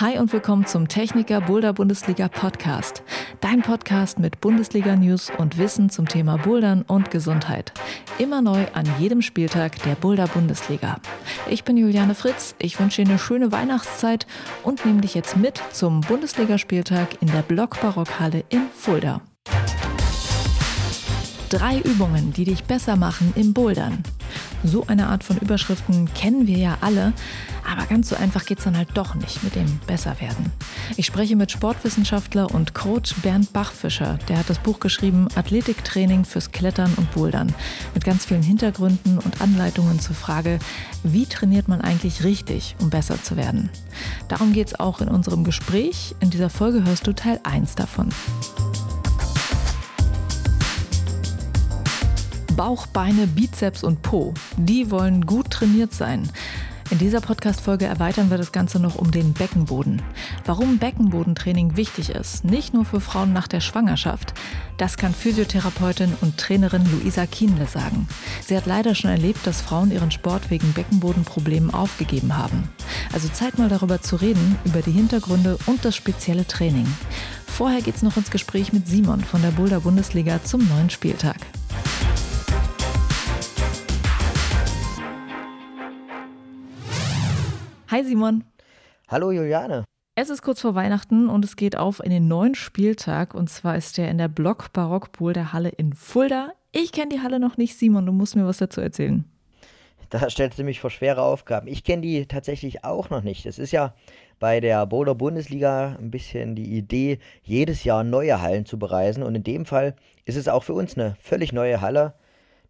Hi und willkommen zum Techniker Boulder Bundesliga Podcast. Dein Podcast mit Bundesliga News und Wissen zum Thema Bouldern und Gesundheit. Immer neu an jedem Spieltag der Boulder Bundesliga. Ich bin Juliane Fritz. Ich wünsche dir eine schöne Weihnachtszeit und nehme dich jetzt mit zum Bundesligaspieltag in der Blockbarockhalle in Fulda. Drei Übungen, die dich besser machen im Bouldern. So eine Art von Überschriften kennen wir ja alle, aber ganz so einfach geht es dann halt doch nicht mit dem Besserwerden. Ich spreche mit Sportwissenschaftler und Coach Bernd Bachfischer. Der hat das Buch geschrieben Athletiktraining fürs Klettern und Bouldern mit ganz vielen Hintergründen und Anleitungen zur Frage, wie trainiert man eigentlich richtig, um besser zu werden. Darum geht es auch in unserem Gespräch. In dieser Folge hörst du Teil 1 davon. Bauch, Beine, Bizeps und Po, die wollen gut trainiert sein. In dieser Podcast-Folge erweitern wir das Ganze noch um den Beckenboden. Warum Beckenbodentraining wichtig ist, nicht nur für Frauen nach der Schwangerschaft, das kann Physiotherapeutin und Trainerin Luisa Kienle sagen. Sie hat leider schon erlebt, dass Frauen ihren Sport wegen Beckenbodenproblemen aufgegeben haben. Also Zeit mal darüber zu reden, über die Hintergründe und das spezielle Training. Vorher geht's noch ins Gespräch mit Simon von der Boulder Bundesliga zum neuen Spieltag. Hi Simon. Hallo Juliane. Es ist kurz vor Weihnachten und es geht auf in den neuen Spieltag und zwar ist der in der Block Barockpool der Halle in Fulda. Ich kenne die Halle noch nicht, Simon, du musst mir was dazu erzählen. Da stellst du mich vor schwere Aufgaben. Ich kenne die tatsächlich auch noch nicht. Es ist ja bei der Boulder Bundesliga ein bisschen die Idee, jedes Jahr neue Hallen zu bereisen. Und in dem Fall ist es auch für uns eine völlig neue Halle.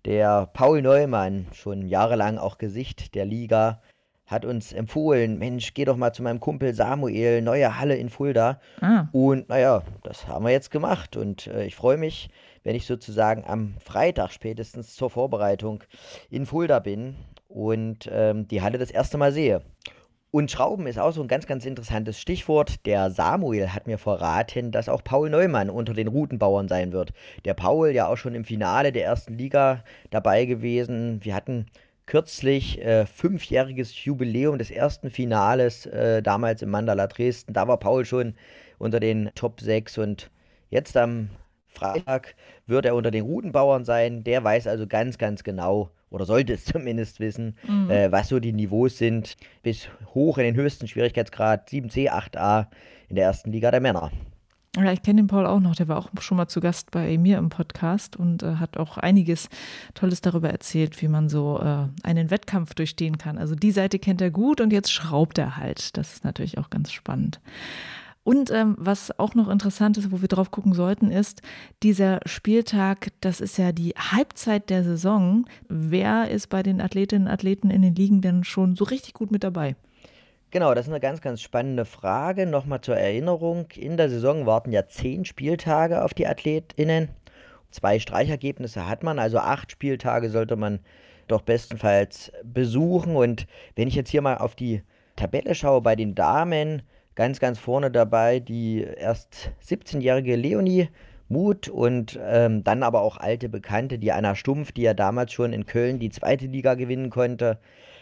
Der Paul Neumann, schon jahrelang auch Gesicht der Liga, hat uns empfohlen, Mensch, geh doch mal zu meinem Kumpel Samuel, neue Halle in Fulda. Ah. Und naja, das haben wir jetzt gemacht. Und äh, ich freue mich, wenn ich sozusagen am Freitag spätestens zur Vorbereitung in Fulda bin und ähm, die Halle das erste Mal sehe. Und Schrauben ist auch so ein ganz, ganz interessantes Stichwort. Der Samuel hat mir verraten, dass auch Paul Neumann unter den Routenbauern sein wird. Der Paul ja auch schon im Finale der ersten Liga dabei gewesen. Wir hatten kürzlich äh, fünfjähriges Jubiläum des ersten Finales, äh, damals im Mandala Dresden. Da war Paul schon unter den Top 6 und jetzt am Freitag wird er unter den Routenbauern sein. Der weiß also ganz, ganz genau, oder sollte es zumindest wissen, mhm. äh, was so die Niveaus sind, bis hoch in den höchsten Schwierigkeitsgrad 7C, 8A in der ersten Liga der Männer. Ja, ich kenne den Paul auch noch, der war auch schon mal zu Gast bei mir im Podcast und äh, hat auch einiges Tolles darüber erzählt, wie man so äh, einen Wettkampf durchstehen kann. Also die Seite kennt er gut und jetzt schraubt er halt. Das ist natürlich auch ganz spannend. Und ähm, was auch noch interessant ist, wo wir drauf gucken sollten, ist dieser Spieltag, das ist ja die Halbzeit der Saison. Wer ist bei den Athletinnen und Athleten in den Ligen denn schon so richtig gut mit dabei? Genau, das ist eine ganz, ganz spannende Frage. Nochmal zur Erinnerung. In der Saison warten ja zehn Spieltage auf die AthletInnen. Zwei Streichergebnisse hat man, also acht Spieltage sollte man doch bestenfalls besuchen. Und wenn ich jetzt hier mal auf die Tabelle schaue, bei den Damen, ganz, ganz vorne dabei die erst 17-jährige Leonie Mut und ähm, dann aber auch alte Bekannte, die Anna Stumpf, die ja damals schon in Köln die zweite Liga gewinnen konnte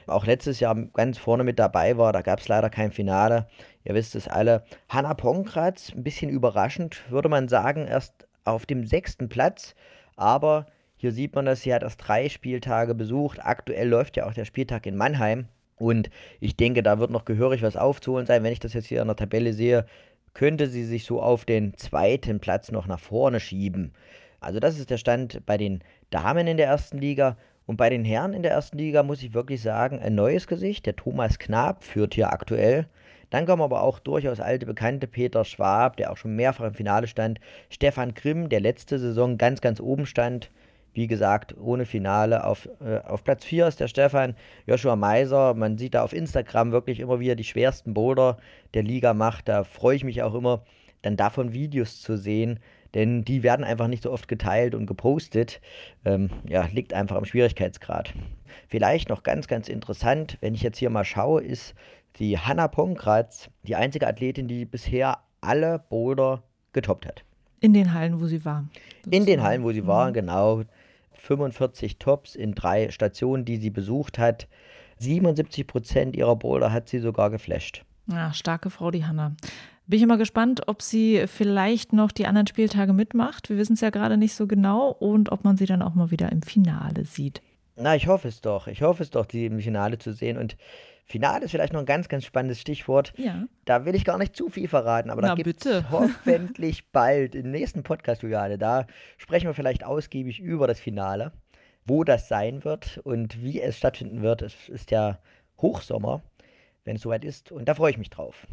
auch letztes Jahr ganz vorne mit dabei war. Da gab es leider kein Finale. Ihr wisst es alle. Hanna Ponkratz, ein bisschen überraschend, würde man sagen, erst auf dem sechsten Platz. Aber hier sieht man das, sie hat erst drei Spieltage besucht. Aktuell läuft ja auch der Spieltag in Mannheim. Und ich denke, da wird noch gehörig was aufzuholen sein. Wenn ich das jetzt hier in der Tabelle sehe, könnte sie sich so auf den zweiten Platz noch nach vorne schieben. Also das ist der Stand bei den Damen in der ersten Liga. Und bei den Herren in der ersten Liga muss ich wirklich sagen, ein neues Gesicht. Der Thomas Knab führt hier aktuell. Dann kommen aber auch durchaus alte Bekannte, Peter Schwab, der auch schon mehrfach im Finale stand. Stefan Grimm, der letzte Saison ganz, ganz oben stand. Wie gesagt, ohne Finale. Auf, äh, auf Platz 4 ist der Stefan. Joshua Meiser, man sieht da auf Instagram wirklich immer wieder die schwersten Boulder der Liga macht. Da freue ich mich auch immer, dann davon Videos zu sehen denn die werden einfach nicht so oft geteilt und gepostet. Ähm, ja, liegt einfach am Schwierigkeitsgrad. Vielleicht noch ganz, ganz interessant, wenn ich jetzt hier mal schaue, ist die Hanna Pongratz die einzige Athletin, die bisher alle Boulder getoppt hat. In den Hallen, wo sie war. In den Hallen, wo sie war, mhm. genau. 45 Tops in drei Stationen, die sie besucht hat. 77 Prozent ihrer Boulder hat sie sogar geflasht. Ja, starke Frau, die Hanna. Bin ich immer gespannt, ob sie vielleicht noch die anderen Spieltage mitmacht. Wir wissen es ja gerade nicht so genau und ob man sie dann auch mal wieder im Finale sieht. Na, ich hoffe es doch. Ich hoffe es doch, sie im Finale zu sehen. Und Finale ist vielleicht noch ein ganz, ganz spannendes Stichwort. Ja. Da will ich gar nicht zu viel verraten, aber Na, da gibt bitte. es hoffentlich bald im nächsten Podcast, Juliane. Da sprechen wir vielleicht ausgiebig über das Finale, wo das sein wird und wie es stattfinden wird. Es ist ja Hochsommer, wenn es soweit ist. Und da freue ich mich drauf.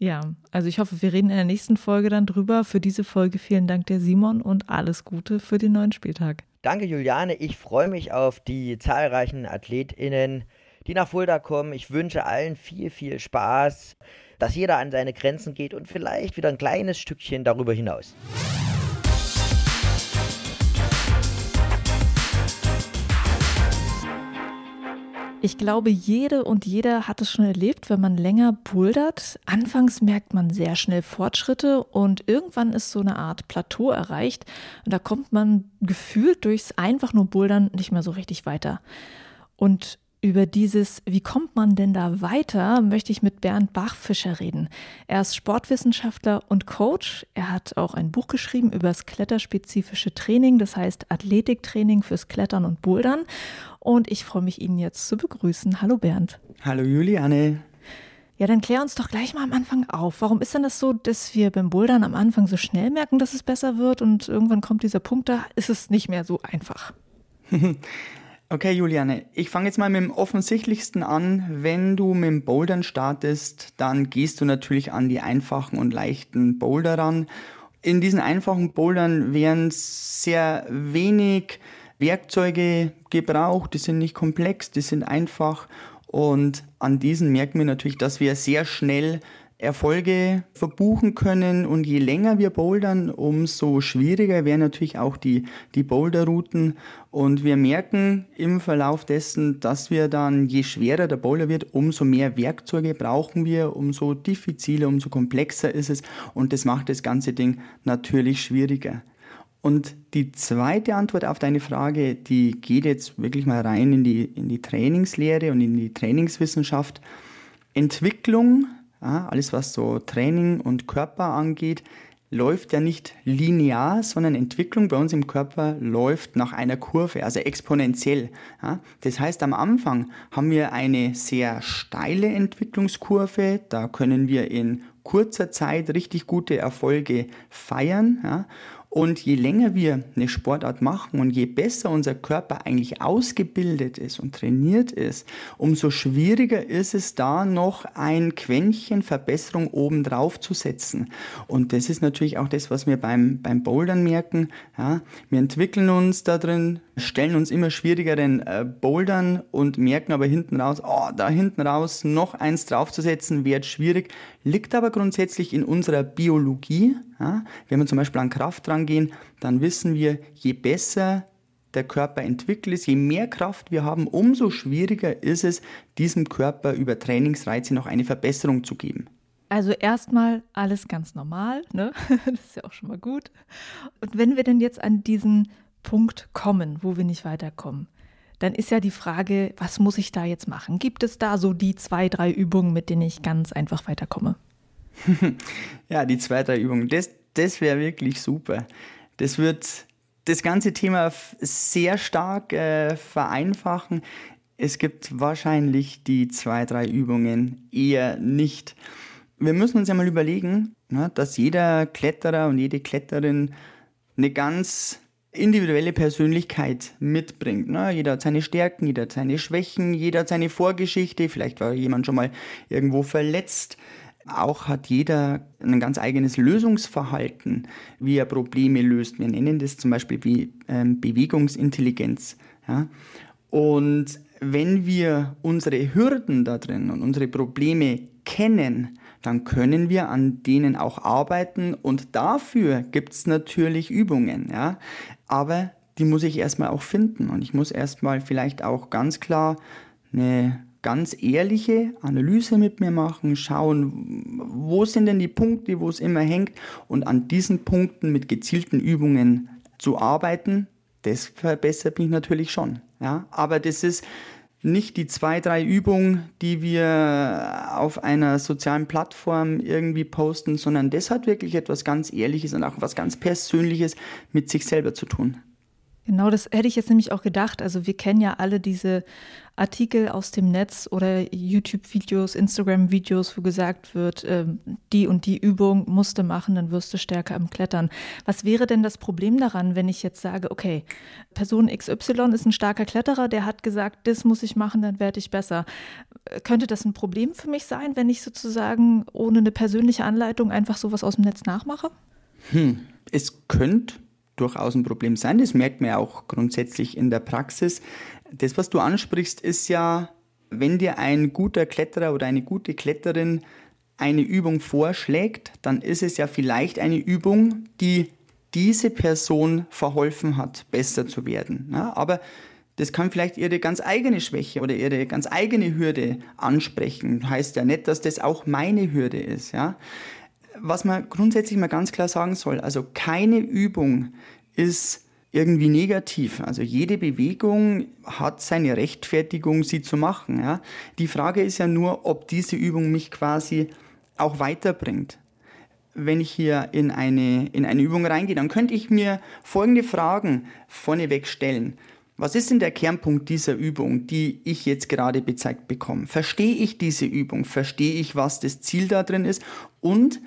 Ja, also ich hoffe, wir reden in der nächsten Folge dann drüber. Für diese Folge vielen Dank der Simon und alles Gute für den neuen Spieltag. Danke, Juliane. Ich freue mich auf die zahlreichen AthletInnen, die nach Fulda kommen. Ich wünsche allen viel, viel Spaß, dass jeder an seine Grenzen geht und vielleicht wieder ein kleines Stückchen darüber hinaus. Ich glaube, jede und jeder hat es schon erlebt, wenn man länger bouldert. Anfangs merkt man sehr schnell Fortschritte und irgendwann ist so eine Art Plateau erreicht und da kommt man gefühlt durchs einfach nur Bouldern nicht mehr so richtig weiter. Und über dieses, wie kommt man denn da weiter, möchte ich mit Bernd Bachfischer reden. Er ist Sportwissenschaftler und Coach. Er hat auch ein Buch geschrieben über das kletterspezifische Training, das heißt Athletiktraining fürs Klettern und Bouldern. Und ich freue mich, ihn jetzt zu begrüßen. Hallo Bernd. Hallo Juliane. Ja, dann klär uns doch gleich mal am Anfang auf. Warum ist denn das so, dass wir beim Bouldern am Anfang so schnell merken, dass es besser wird und irgendwann kommt dieser Punkt, da ist es nicht mehr so einfach? Okay, Juliane, ich fange jetzt mal mit dem offensichtlichsten an. Wenn du mit dem Bouldern startest, dann gehst du natürlich an die einfachen und leichten Boulder ran. In diesen einfachen Bouldern werden sehr wenig Werkzeuge gebraucht, die sind nicht komplex, die sind einfach und an diesen merken wir natürlich, dass wir sehr schnell Erfolge verbuchen können und je länger wir bouldern, umso schwieriger wären natürlich auch die, die Boulderrouten und wir merken im Verlauf dessen, dass wir dann, je schwerer der Boulder wird, umso mehr Werkzeuge brauchen wir, umso diffiziler, umso komplexer ist es und das macht das ganze Ding natürlich schwieriger. Und die zweite Antwort auf deine Frage, die geht jetzt wirklich mal rein in die, in die Trainingslehre und in die Trainingswissenschaft. Entwicklung ja, alles, was so Training und Körper angeht, läuft ja nicht linear, sondern Entwicklung bei uns im Körper läuft nach einer Kurve, also exponentiell. Ja, das heißt, am Anfang haben wir eine sehr steile Entwicklungskurve, da können wir in kurzer Zeit richtig gute Erfolge feiern. Ja, und je länger wir eine Sportart machen und je besser unser Körper eigentlich ausgebildet ist und trainiert ist, umso schwieriger ist es da noch ein Quäntchen Verbesserung oben drauf zu setzen. Und das ist natürlich auch das, was wir beim, beim Bouldern merken. Ja, wir entwickeln uns da drin, stellen uns immer schwierigeren äh, Bouldern und merken aber hinten raus, oh, da hinten raus noch eins draufzusetzen, wird schwierig, liegt aber grundsätzlich in unserer Biologie. Ja? Wenn wir zum Beispiel an Kraft rangehen, dann wissen wir, je besser der Körper entwickelt ist, je mehr Kraft wir haben, umso schwieriger ist es, diesem Körper über Trainingsreize noch eine Verbesserung zu geben. Also erstmal alles ganz normal, ne? Das ist ja auch schon mal gut. Und wenn wir denn jetzt an diesen Punkt kommen, wo wir nicht weiterkommen, dann ist ja die Frage, was muss ich da jetzt machen? Gibt es da so die zwei, drei Übungen, mit denen ich ganz einfach weiterkomme? ja, die zwei, drei Übungen, das, das wäre wirklich super. Das wird das ganze Thema sehr stark äh, vereinfachen. Es gibt wahrscheinlich die zwei, drei Übungen eher nicht. Wir müssen uns ja mal überlegen, na, dass jeder Kletterer und jede Kletterin eine ganz individuelle Persönlichkeit mitbringt. Ne? Jeder hat seine Stärken, jeder hat seine Schwächen, jeder hat seine Vorgeschichte, vielleicht war jemand schon mal irgendwo verletzt. Auch hat jeder ein ganz eigenes Lösungsverhalten, wie er Probleme löst. Wir nennen das zum Beispiel wie ähm, Bewegungsintelligenz. Ja? Und wenn wir unsere Hürden da drin und unsere Probleme kennen, dann können wir an denen auch arbeiten und dafür gibt es natürlich Übungen. Ja? Aber die muss ich erstmal auch finden und ich muss erstmal vielleicht auch ganz klar eine ganz ehrliche Analyse mit mir machen, schauen, wo sind denn die Punkte, wo es immer hängt und an diesen Punkten mit gezielten Übungen zu arbeiten, das verbessert mich natürlich schon. Ja? Aber das ist nicht die zwei, drei Übungen, die wir auf einer sozialen Plattform irgendwie posten, sondern das hat wirklich etwas ganz Ehrliches und auch was ganz Persönliches mit sich selber zu tun. Genau, das hätte ich jetzt nämlich auch gedacht. Also wir kennen ja alle diese Artikel aus dem Netz oder YouTube-Videos, Instagram-Videos, wo gesagt wird, äh, die und die Übung musst du machen, dann wirst du stärker im Klettern. Was wäre denn das Problem daran, wenn ich jetzt sage, okay, Person XY ist ein starker Kletterer, der hat gesagt, das muss ich machen, dann werde ich besser. Könnte das ein Problem für mich sein, wenn ich sozusagen ohne eine persönliche Anleitung einfach sowas aus dem Netz nachmache? Hm, es könnte durchaus ein Problem sein. Das merkt man ja auch grundsätzlich in der Praxis. Das, was du ansprichst, ist ja, wenn dir ein guter Kletterer oder eine gute Kletterin eine Übung vorschlägt, dann ist es ja vielleicht eine Übung, die diese Person verholfen hat, besser zu werden. Ja, aber das kann vielleicht ihre ganz eigene Schwäche oder ihre ganz eigene Hürde ansprechen. Heißt ja nicht, dass das auch meine Hürde ist. Ja was man grundsätzlich mal ganz klar sagen soll, also keine Übung ist irgendwie negativ. Also jede Bewegung hat seine Rechtfertigung, sie zu machen. Ja. Die Frage ist ja nur, ob diese Übung mich quasi auch weiterbringt. Wenn ich hier in eine, in eine Übung reingehe, dann könnte ich mir folgende Fragen vorneweg stellen. Was ist denn der Kernpunkt dieser Übung, die ich jetzt gerade bezeigt bekomme? Verstehe ich diese Übung? Verstehe ich, was das Ziel da drin ist? Und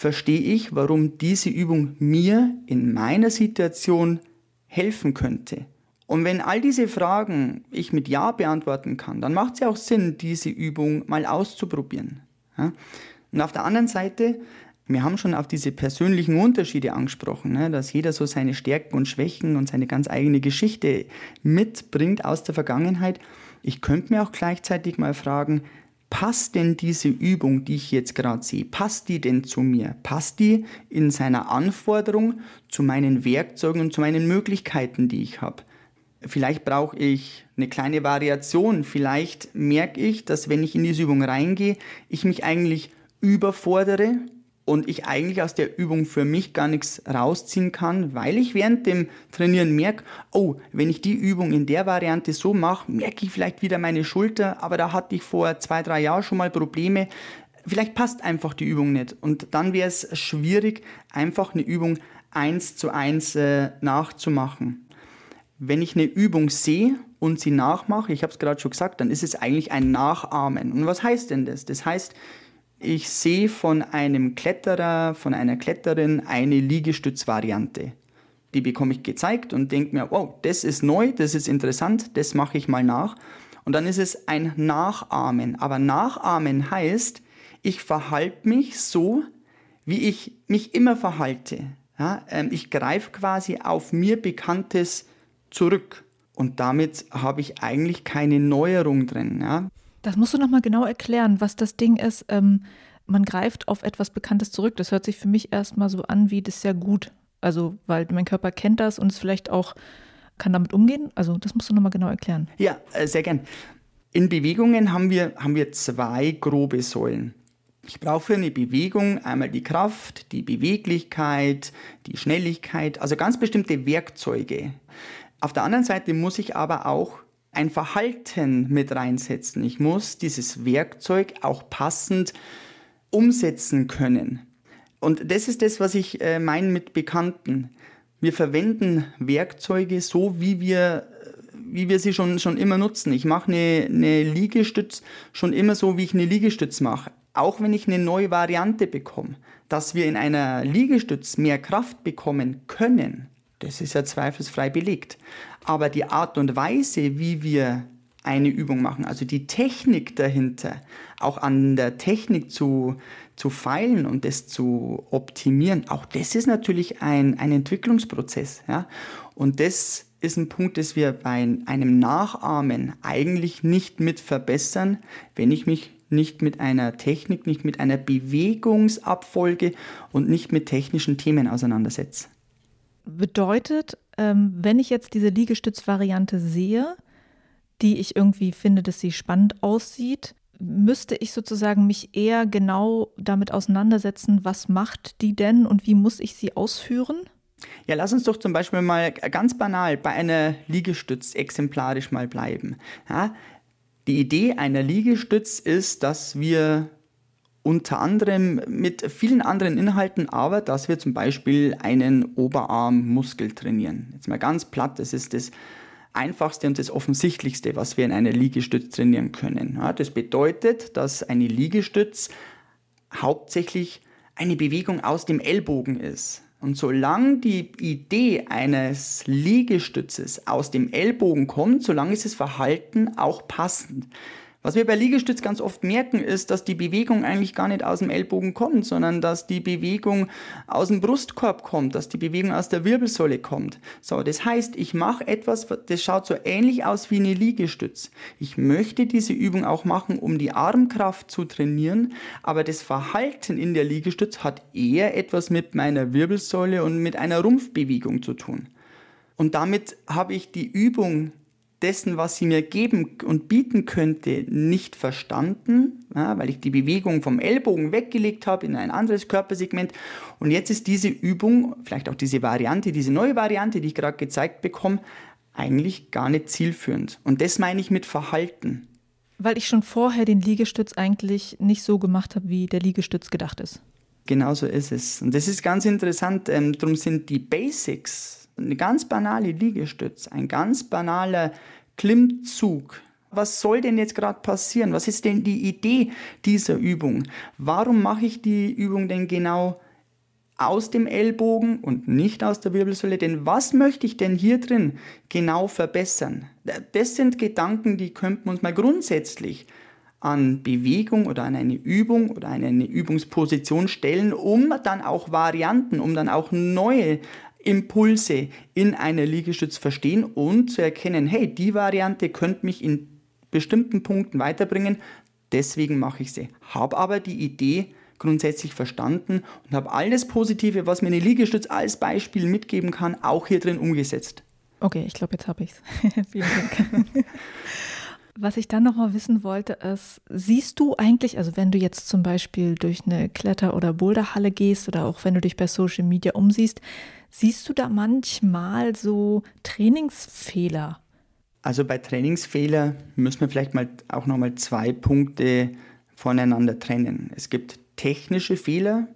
verstehe ich, warum diese Übung mir in meiner Situation helfen könnte. Und wenn all diese Fragen ich mit Ja beantworten kann, dann macht es ja auch Sinn, diese Übung mal auszuprobieren. Ja? Und auf der anderen Seite, wir haben schon auf diese persönlichen Unterschiede angesprochen, ne? dass jeder so seine Stärken und Schwächen und seine ganz eigene Geschichte mitbringt aus der Vergangenheit. Ich könnte mir auch gleichzeitig mal fragen, passt denn diese Übung, die ich jetzt gerade sehe, passt die denn zu mir? Passt die in seiner Anforderung zu meinen Werkzeugen und zu meinen Möglichkeiten, die ich habe? Vielleicht brauche ich eine kleine Variation. Vielleicht merke ich, dass wenn ich in diese Übung reingehe, ich mich eigentlich überfordere und ich eigentlich aus der Übung für mich gar nichts rausziehen kann, weil ich während dem Trainieren merke, oh, wenn ich die Übung in der Variante so mache, merke ich vielleicht wieder meine Schulter, aber da hatte ich vor zwei, drei Jahren schon mal Probleme. Vielleicht passt einfach die Übung nicht und dann wäre es schwierig, einfach eine Übung eins zu eins äh, nachzumachen. Wenn ich eine Übung sehe und sie nachmache, ich habe es gerade schon gesagt, dann ist es eigentlich ein Nachahmen. Und was heißt denn das? Das heißt, ich sehe von einem Kletterer, von einer Kletterin eine Liegestützvariante. Die bekomme ich gezeigt und denke mir, wow, das ist neu, das ist interessant, das mache ich mal nach. Und dann ist es ein Nachahmen. Aber Nachahmen heißt, ich verhalte mich so, wie ich mich immer verhalte. Ja, ähm, ich greife quasi auf mir Bekanntes zurück. Und damit habe ich eigentlich keine Neuerung drin. Ja. Das musst du nochmal genau erklären, was das Ding ist. Ähm, man greift auf etwas Bekanntes zurück. Das hört sich für mich erstmal so an, wie das ja gut. Also, weil mein Körper kennt das und es vielleicht auch kann damit umgehen. Also, das musst du nochmal genau erklären. Ja, äh, sehr gern. In Bewegungen haben wir, haben wir zwei grobe Säulen. Ich brauche für eine Bewegung einmal die Kraft, die Beweglichkeit, die Schnelligkeit, also ganz bestimmte Werkzeuge. Auf der anderen Seite muss ich aber auch ein Verhalten mit reinsetzen. Ich muss dieses Werkzeug auch passend umsetzen können. Und das ist das, was ich äh, meine mit Bekannten. Wir verwenden Werkzeuge so, wie wir, wie wir sie schon, schon immer nutzen. Ich mache eine, eine Liegestütz schon immer so, wie ich eine Liegestütz mache. Auch wenn ich eine neue Variante bekomme. Dass wir in einer Liegestütz mehr Kraft bekommen können, das ist ja zweifelsfrei belegt. Aber die Art und Weise, wie wir eine Übung machen, also die Technik dahinter, auch an der Technik zu, zu feilen und das zu optimieren, auch das ist natürlich ein, ein Entwicklungsprozess. Ja? Und das ist ein Punkt, das wir bei einem Nachahmen eigentlich nicht mit verbessern, wenn ich mich nicht mit einer Technik, nicht mit einer Bewegungsabfolge und nicht mit technischen Themen auseinandersetze. Bedeutet, ähm, wenn ich jetzt diese Liegestützvariante sehe, die ich irgendwie finde, dass sie spannend aussieht, müsste ich sozusagen mich eher genau damit auseinandersetzen, was macht die denn und wie muss ich sie ausführen? Ja, lass uns doch zum Beispiel mal ganz banal bei einer Liegestütz exemplarisch mal bleiben. Ja, Die Idee einer Liegestütz ist, dass wir unter anderem mit vielen anderen Inhalten, aber dass wir zum Beispiel einen Oberarmmuskel trainieren. Jetzt mal ganz platt, das ist das einfachste und das offensichtlichste, was wir in einer Liegestütz trainieren können. Ja, das bedeutet, dass eine Liegestütz hauptsächlich eine Bewegung aus dem Ellbogen ist. Und solange die Idee eines Liegestützes aus dem Ellbogen kommt, solange ist das Verhalten auch passend. Was wir bei Liegestütz ganz oft merken, ist, dass die Bewegung eigentlich gar nicht aus dem Ellbogen kommt, sondern dass die Bewegung aus dem Brustkorb kommt, dass die Bewegung aus der Wirbelsäule kommt. So, das heißt, ich mache etwas, das schaut so ähnlich aus wie eine Liegestütz. Ich möchte diese Übung auch machen, um die Armkraft zu trainieren, aber das Verhalten in der Liegestütz hat eher etwas mit meiner Wirbelsäule und mit einer Rumpfbewegung zu tun. Und damit habe ich die Übung dessen, was sie mir geben und bieten könnte, nicht verstanden, ja, weil ich die Bewegung vom Ellbogen weggelegt habe in ein anderes Körpersegment. Und jetzt ist diese Übung, vielleicht auch diese Variante, diese neue Variante, die ich gerade gezeigt bekomme, eigentlich gar nicht zielführend. Und das meine ich mit Verhalten. Weil ich schon vorher den Liegestütz eigentlich nicht so gemacht habe, wie der Liegestütz gedacht ist. Genau so ist es. Und das ist ganz interessant. Ähm, darum sind die Basics eine ganz banale Liegestütz, ein ganz banaler Klimmzug. Was soll denn jetzt gerade passieren? Was ist denn die Idee dieser Übung? Warum mache ich die Übung denn genau aus dem Ellbogen und nicht aus der Wirbelsäule? Denn was möchte ich denn hier drin genau verbessern? Das sind Gedanken, die könnten uns mal grundsätzlich an Bewegung oder an eine Übung oder an eine Übungsposition stellen, um dann auch Varianten, um dann auch neue Impulse in einer Liegestütz verstehen und zu erkennen, hey, die Variante könnte mich in bestimmten Punkten weiterbringen, deswegen mache ich sie. Habe aber die Idee grundsätzlich verstanden und habe alles Positive, was mir eine Liegestütz als Beispiel mitgeben kann, auch hier drin umgesetzt. Okay, ich glaube, jetzt habe ich es. Vielen Dank. Was ich dann nochmal wissen wollte, ist, siehst du eigentlich, also wenn du jetzt zum Beispiel durch eine Kletter- oder Boulderhalle gehst oder auch wenn du dich bei Social Media umsiehst, siehst du da manchmal so Trainingsfehler? Also bei Trainingsfehler müssen wir vielleicht mal auch nochmal zwei Punkte voneinander trennen. Es gibt technische Fehler,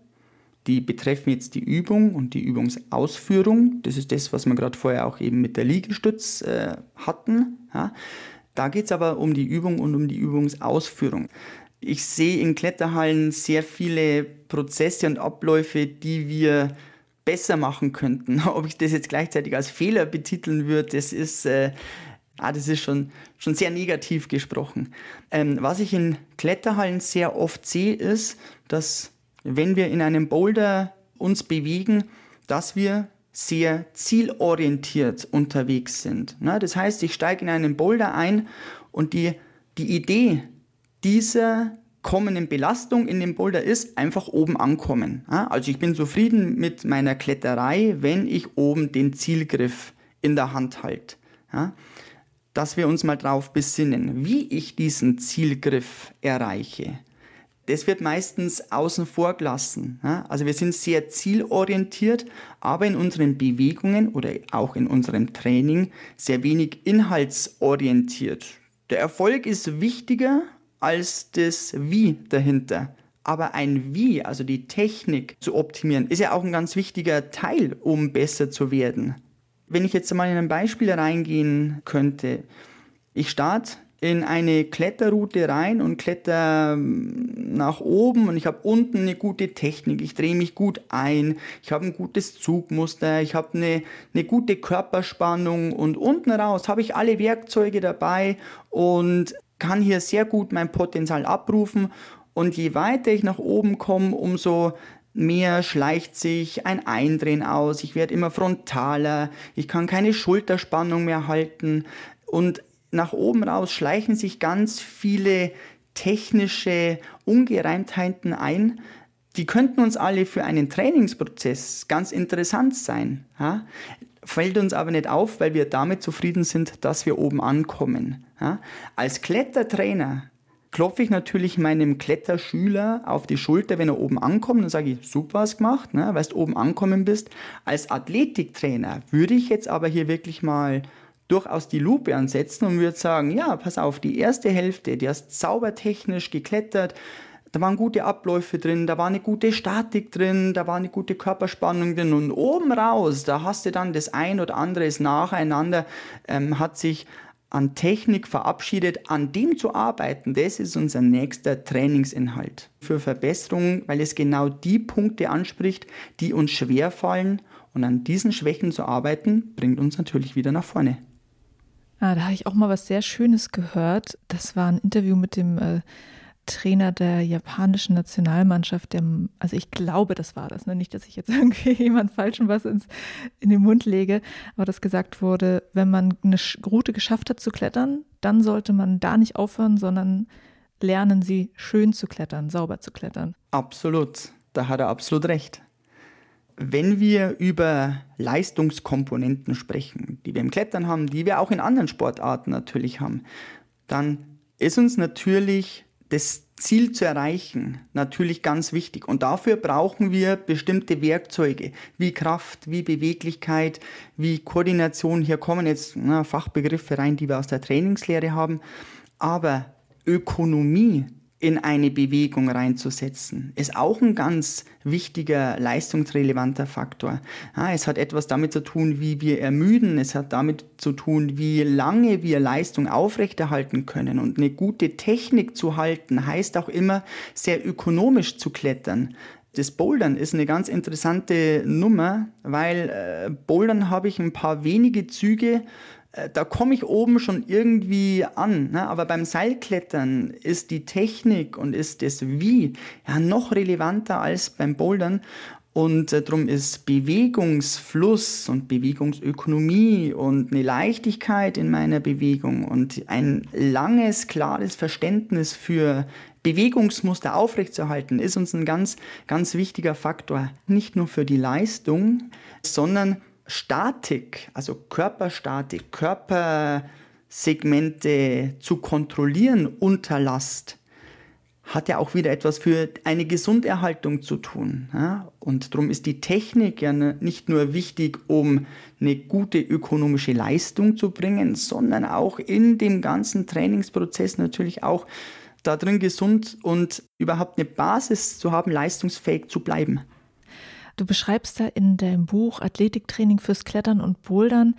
die betreffen jetzt die Übung und die Übungsausführung. Das ist das, was wir gerade vorher auch eben mit der Liegestütz äh, hatten. Ja. Da geht es aber um die Übung und um die Übungsausführung. Ich sehe in Kletterhallen sehr viele Prozesse und Abläufe, die wir besser machen könnten. Ob ich das jetzt gleichzeitig als Fehler betiteln würde, das ist, äh, ah, das ist schon, schon sehr negativ gesprochen. Ähm, was ich in Kletterhallen sehr oft sehe, ist, dass wenn wir in einem Boulder uns bewegen, dass wir sehr zielorientiert unterwegs sind. Das heißt, ich steige in einen Boulder ein und die, die Idee dieser kommenden Belastung in dem Boulder ist einfach oben ankommen. Also ich bin zufrieden mit meiner Kletterei, wenn ich oben den Zielgriff in der Hand halte. Dass wir uns mal drauf besinnen, wie ich diesen Zielgriff erreiche das wird meistens außen vor gelassen. Also wir sind sehr zielorientiert, aber in unseren Bewegungen oder auch in unserem Training sehr wenig inhaltsorientiert. Der Erfolg ist wichtiger als das Wie dahinter. Aber ein Wie, also die Technik zu optimieren, ist ja auch ein ganz wichtiger Teil, um besser zu werden. Wenn ich jetzt mal in ein Beispiel reingehen könnte. Ich starte in eine Kletterroute rein und kletter ähm, nach oben. Und ich habe unten eine gute Technik, ich drehe mich gut ein, ich habe ein gutes Zugmuster, ich habe eine, eine gute Körperspannung. Und unten raus habe ich alle Werkzeuge dabei und kann hier sehr gut mein Potenzial abrufen. Und je weiter ich nach oben komme, umso mehr schleicht sich ein Eindrehen aus, ich werde immer frontaler, ich kann keine Schulterspannung mehr halten. Und nach oben raus schleichen sich ganz viele technische Ungereimtheiten ein. Die könnten uns alle für einen Trainingsprozess ganz interessant sein. Ja? Fällt uns aber nicht auf, weil wir damit zufrieden sind, dass wir oben ankommen. Ja? Als Klettertrainer klopfe ich natürlich meinem Kletterschüler auf die Schulter, wenn er oben ankommt, und sage ich, super was gemacht, ne, weil du oben ankommen bist. Als Athletiktrainer würde ich jetzt aber hier wirklich mal durchaus die Lupe ansetzen und würde sagen, ja, pass auf, die erste Hälfte, die hast sauber technisch geklettert, da waren gute Abläufe drin, da war eine gute Statik drin, da war eine gute Körperspannung drin und oben raus, da hast du dann das ein oder andere nacheinander, ähm, hat sich an Technik verabschiedet, an dem zu arbeiten, das ist unser nächster Trainingsinhalt für Verbesserung, weil es genau die Punkte anspricht, die uns schwerfallen und an diesen Schwächen zu arbeiten, bringt uns natürlich wieder nach vorne. Ah, da habe ich auch mal was sehr Schönes gehört. Das war ein Interview mit dem äh, Trainer der japanischen Nationalmannschaft, der, also ich glaube, das war das, ne? nicht, dass ich jetzt irgendwie jemand falschen was ins, in den Mund lege, aber dass gesagt wurde, wenn man eine Route geschafft hat zu klettern, dann sollte man da nicht aufhören, sondern lernen sie schön zu klettern, sauber zu klettern. Absolut, da hat er absolut recht. Wenn wir über Leistungskomponenten sprechen, die wir im Klettern haben, die wir auch in anderen Sportarten natürlich haben, dann ist uns natürlich das Ziel zu erreichen natürlich ganz wichtig. Und dafür brauchen wir bestimmte Werkzeuge wie Kraft, wie Beweglichkeit, wie Koordination. Hier kommen jetzt na, Fachbegriffe rein, die wir aus der Trainingslehre haben. Aber Ökonomie in eine Bewegung reinzusetzen, ist auch ein ganz wichtiger leistungsrelevanter Faktor. Ja, es hat etwas damit zu tun, wie wir ermüden, es hat damit zu tun, wie lange wir Leistung aufrechterhalten können. Und eine gute Technik zu halten, heißt auch immer, sehr ökonomisch zu klettern. Das Bouldern ist eine ganz interessante Nummer, weil äh, Bouldern habe ich ein paar wenige Züge, da komme ich oben schon irgendwie an. Ne? Aber beim Seilklettern ist die Technik und ist das Wie ja noch relevanter als beim Bouldern. Und äh, darum ist Bewegungsfluss und Bewegungsökonomie und eine Leichtigkeit in meiner Bewegung und ein langes, klares Verständnis für Bewegungsmuster aufrechtzuerhalten, ist uns ein ganz, ganz wichtiger Faktor. Nicht nur für die Leistung, sondern Statik, also Körperstatik, Körpersegmente zu kontrollieren unter Last, hat ja auch wieder etwas für eine Gesunderhaltung zu tun. Ja? Und darum ist die Technik ja nicht nur wichtig, um eine gute ökonomische Leistung zu bringen, sondern auch in dem ganzen Trainingsprozess natürlich auch darin gesund und überhaupt eine Basis zu haben, leistungsfähig zu bleiben. Du beschreibst da in deinem Buch Athletiktraining fürs Klettern und Bouldern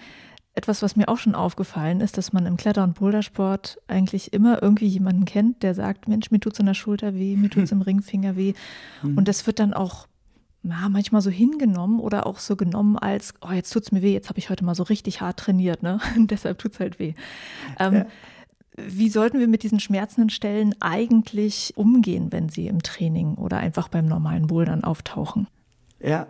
etwas, was mir auch schon aufgefallen ist, dass man im Kletter- und Bouldersport eigentlich immer irgendwie jemanden kennt, der sagt, Mensch, mir tut's in der Schulter weh, mir tut's im Ringfinger weh. Mhm. Und das wird dann auch ja, manchmal so hingenommen oder auch so genommen als, oh, jetzt tut's mir weh, jetzt habe ich heute mal so richtig hart trainiert, ne? Und deshalb tut's halt weh. Ähm, ja. Wie sollten wir mit diesen schmerzenden Stellen eigentlich umgehen, wenn sie im Training oder einfach beim normalen Bouldern auftauchen? Ja,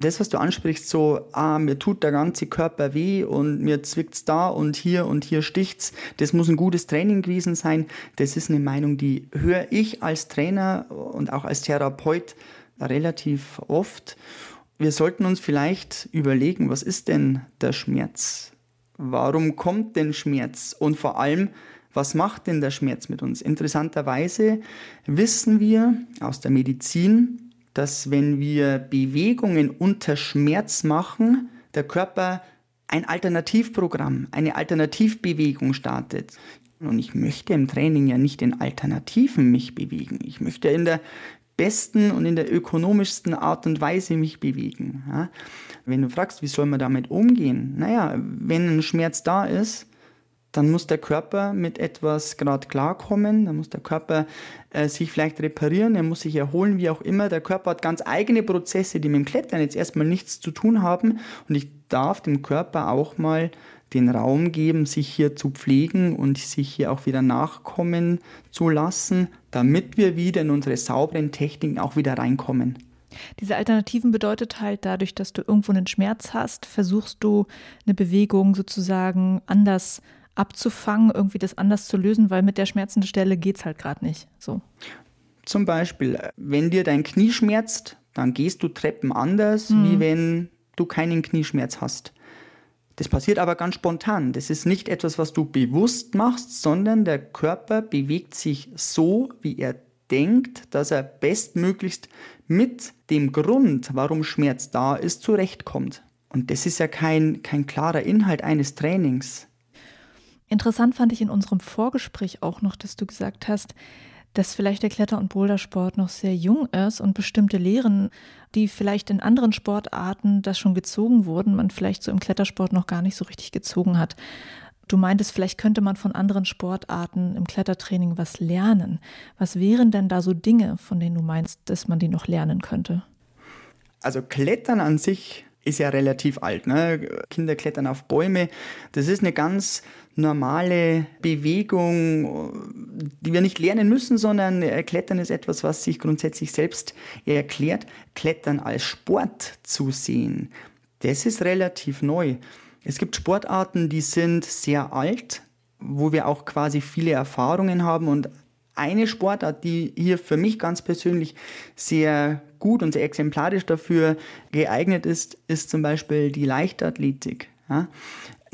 das, was du ansprichst, so, ah, mir tut der ganze Körper weh und mir zwickt's da und hier und hier sticht's, das muss ein gutes Training gewesen sein. Das ist eine Meinung, die höre ich als Trainer und auch als Therapeut relativ oft. Wir sollten uns vielleicht überlegen, was ist denn der Schmerz? Warum kommt denn Schmerz? Und vor allem, was macht denn der Schmerz mit uns? Interessanterweise wissen wir aus der Medizin, dass wenn wir Bewegungen unter Schmerz machen, der Körper ein Alternativprogramm, eine Alternativbewegung startet. Und ich möchte im Training ja nicht in Alternativen mich bewegen. Ich möchte in der besten und in der ökonomischsten Art und Weise mich bewegen. Ja? Wenn du fragst, wie soll man damit umgehen? Naja, wenn ein Schmerz da ist, dann muss der Körper mit etwas gerade klarkommen, dann muss der Körper äh, sich vielleicht reparieren, er muss sich erholen, wie auch immer. Der Körper hat ganz eigene Prozesse, die mit dem Klettern jetzt erstmal nichts zu tun haben und ich darf dem Körper auch mal den Raum geben, sich hier zu pflegen und sich hier auch wieder nachkommen zu lassen, damit wir wieder in unsere sauberen Techniken auch wieder reinkommen. Diese Alternativen bedeutet halt, dadurch, dass du irgendwo einen Schmerz hast, versuchst du eine Bewegung sozusagen anders zu abzufangen, irgendwie das anders zu lösen, weil mit der schmerzenden Stelle geht es halt gerade nicht. So. Zum Beispiel, wenn dir dein Knie schmerzt, dann gehst du Treppen anders, mhm. wie wenn du keinen Knieschmerz hast. Das passiert aber ganz spontan. Das ist nicht etwas, was du bewusst machst, sondern der Körper bewegt sich so, wie er denkt, dass er bestmöglichst mit dem Grund, warum Schmerz da ist, zurechtkommt. Und das ist ja kein, kein klarer Inhalt eines Trainings. Interessant fand ich in unserem Vorgespräch auch noch, dass du gesagt hast, dass vielleicht der Kletter- und Bouldersport noch sehr jung ist und bestimmte Lehren, die vielleicht in anderen Sportarten das schon gezogen wurden, man vielleicht so im Klettersport noch gar nicht so richtig gezogen hat. Du meintest, vielleicht könnte man von anderen Sportarten im Klettertraining was lernen. Was wären denn da so Dinge, von denen du meinst, dass man die noch lernen könnte? Also Klettern an sich ist ja relativ alt. Ne? Kinder klettern auf Bäume. Das ist eine ganz normale Bewegung, die wir nicht lernen müssen, sondern Klettern ist etwas, was sich grundsätzlich selbst erklärt. Klettern als Sport zu sehen, das ist relativ neu. Es gibt Sportarten, die sind sehr alt, wo wir auch quasi viele Erfahrungen haben und eine Sportart, die hier für mich ganz persönlich sehr gut und sehr exemplarisch dafür geeignet ist, ist zum Beispiel die Leichtathletik. Ja?